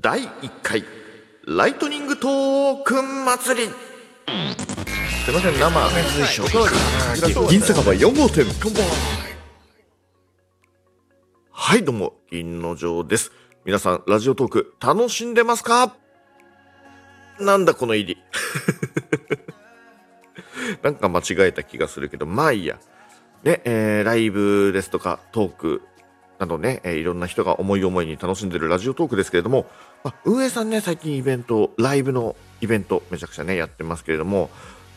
第1回ライトニングトークン祭り。すいません生銀酒場4号店はいどうも銀の城です。皆さんラジオトーク楽しんでますか？なんだこの入り。なんか間違えた気がするけど。まあいいや。ね、えー、ライブですとかトークなどね、えー、いろんな人が思い思いに楽しんでるラジオトークですけれども、ま、運営さんね、最近イベント、ライブのイベント、めちゃくちゃね、やってますけれども、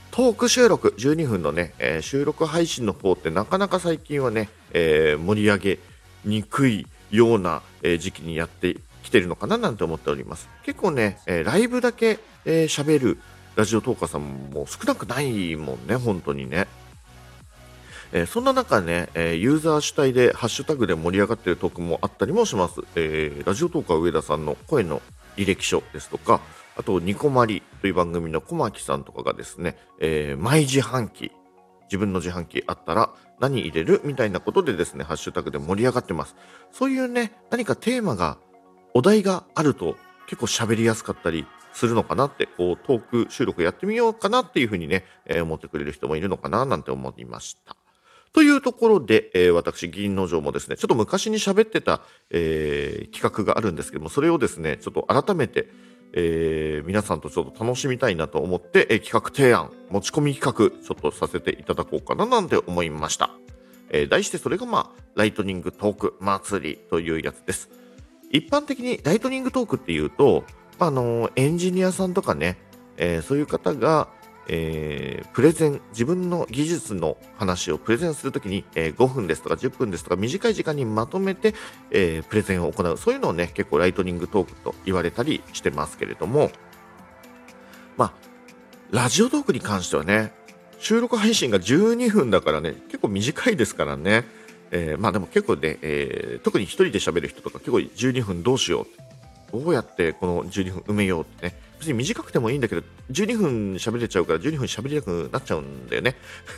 トーク収録、12分のね、えー、収録配信の方ってなかなか最近はね、えー、盛り上げにくいような、え、時期にやってきてるのかななんて思っております。結構ね、えライブだけ喋、えー、るラジオトーカーさんも少なくないもんね、本当にね。えー、そんな中ね、えー、ユーザー主体でハッシュタグで盛り上がっているトークもあったりもします。えー、ラジオトーカー上田さんの声の履歴書ですとか、あと、ニコマリという番組の小牧さんとかがですね、えー、毎自販機、自分の自販機あったら何入れるみたいなことでですね、ハッシュタグで盛り上がってます。そういうね、何かテーマが、お題があると結構喋りやすかったりするのかなって、こう、トーク収録やってみようかなっていうふうにね、えー、思ってくれる人もいるのかななんて思いました。というところで、えー、私、銀の城もですね、ちょっと昔に喋ってた、えー、企画があるんですけども、それをですね、ちょっと改めて、えー、皆さんとちょっと楽しみたいなと思って、えー、企画提案、持ち込み企画、ちょっとさせていただこうかななんて思いました。えー、題してそれがまあ、ライトニングトーク祭りというやつです。一般的にライトニングトークっていうと、まあのエンジニアさんとかね、えー、そういう方が、えー、プレゼン、自分の技術の話をプレゼンするときに、えー、5分ですとか10分ですとか短い時間にまとめて、えー、プレゼンを行う。そういうのをね、結構ライトニングトークと言われたりしてますけれども、まあ、ラジオトークに関してはね、収録配信が12分だからね、結構短いですからね、え、まあでも結構ね、え、特に1人で喋る人とか結構12分どうしよう。どうやってこの12分埋めようってね、別に短くてもいいんだけど、12分喋れちゃうから12分喋りたくなっちゃうんだよね。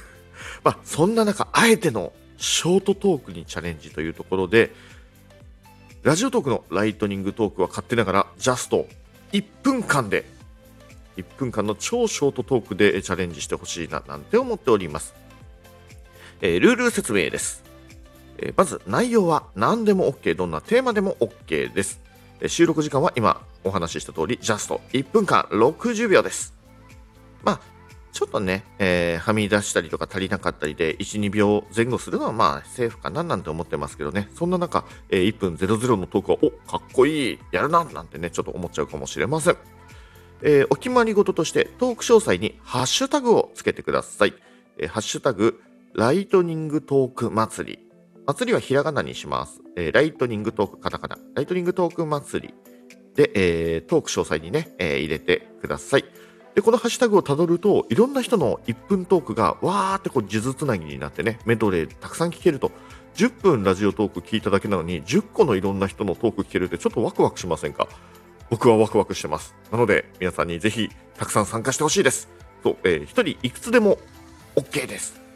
まあ、そんな中、あえてのショートトークにチャレンジというところで、ラジオトークのライトニングトークは勝手ながら、ジャスト1分間で、1分間の超ショートトークでチャレンジしてほしいな、なんて思っております。えー、ルール説明です。えー、まず、内容は何でも OK、どんなテーマでも OK です。収録時間は今お話しした通り、ジャスト1分間60秒です。まあ、ちょっとね、えー、はみ出したりとか足りなかったりで、1、2秒前後するのはまあ、セーフかななんて思ってますけどね、そんな中、えー、1分00のトークは、お、かっこいい、やるな、なんてね、ちょっと思っちゃうかもしれません。えー、お決まり事として、トーク詳細にハッシュタグをつけてください。えー、ハッシュタグ、ライトニングトーク祭り祭りはひらがなにします。えー、ライトニングトーク、カタカナ。ライトニングトーク祭りで、えー、トーク詳細にね、えー、入れてください。で、このハッシュタグをたどると、いろんな人の1分トークがわーってこう、数珠つなぎになってね、メドレーたくさん聞けると。10分ラジオトーク聞いただけなのに、10個のいろんな人のトーク聞けるってちょっとワクワクしませんか？僕はワクワクしてます。なので、皆さんにぜひ、たくさん参加してほしいです。そう、えー、1人いくつでも OK です。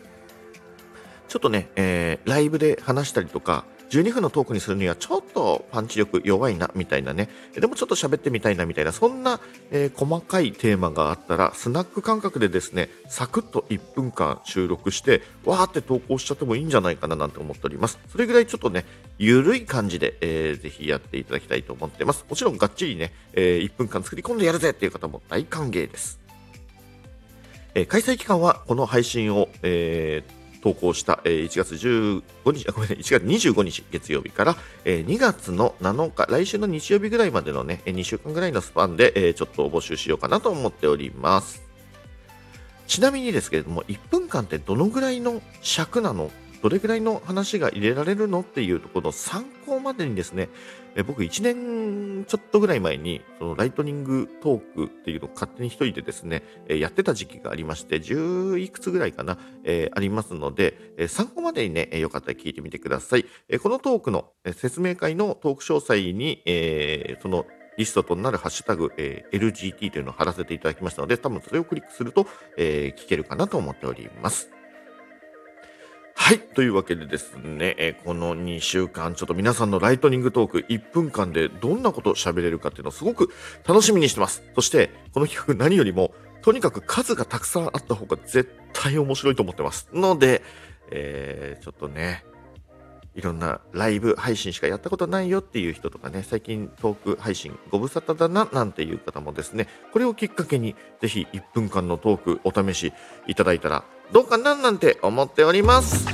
ちょっとね、えー、ライブで話したりとか、12分のトークにするにはちょっとパンチ力弱いなみたいなね、でもちょっと喋ってみたいなみたいな、そんな、えー、細かいテーマがあったら、スナック感覚でですね、サクッと1分間収録して、わーって投稿しちゃってもいいんじゃないかななんて思っております。それぐらいちょっとね、ゆるい感じで、えー、ぜひやっていただきたいと思ってます。もちろんがっちりね、えー、1分間作り込んでやるぜっていう方も大歓迎です。えー、開催期間はこの配信を、えー投稿した、え1月15日、ごめんなさい1月25日月曜日から、え2月の7日、来週の日曜日ぐらいまでのね、2週間ぐらいのスパンで、えちょっと募集しようかなと思っております。ちなみにですけれども、1分間ってどのぐらいの尺なの？どれぐらいの話が入れられるの？っていうところの参考までにですね、え僕1年ちょっとぐらい前に、そのライトニングトークっていうのを勝手に一人でですね、えやってた時期がありまして、10いくつぐらいかな、えー、ありますので、え参考までにね、えよかったら聞いてみてください。えこのトークのえ説明会のトーク詳細に、えー、そのリストとなるハッシュタグ、えー、LGT というのを貼らせていただきましたので、多分それをクリックすると、えー、聞けるかなと思っております。はい。というわけでですね、えこの2週間、ちょっと皆さんのライトニングトーク1分間でどんなこと喋れるかっていうのをすごく楽しみにしてます。そして、この企画何よりも、とにかく数がたくさんあった方が絶対面白いと思ってます。ので、えーちょっとね、いろんなライブ配信しかやったことないよっていう人とかね、最近トーク配信ご無沙汰だななんていう方もですね、これをきっかけにぜひ1分間のトークお試しいただいたらどうかななんて思っております。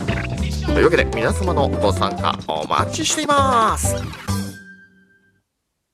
というわけで皆様のご参加お待ちしています。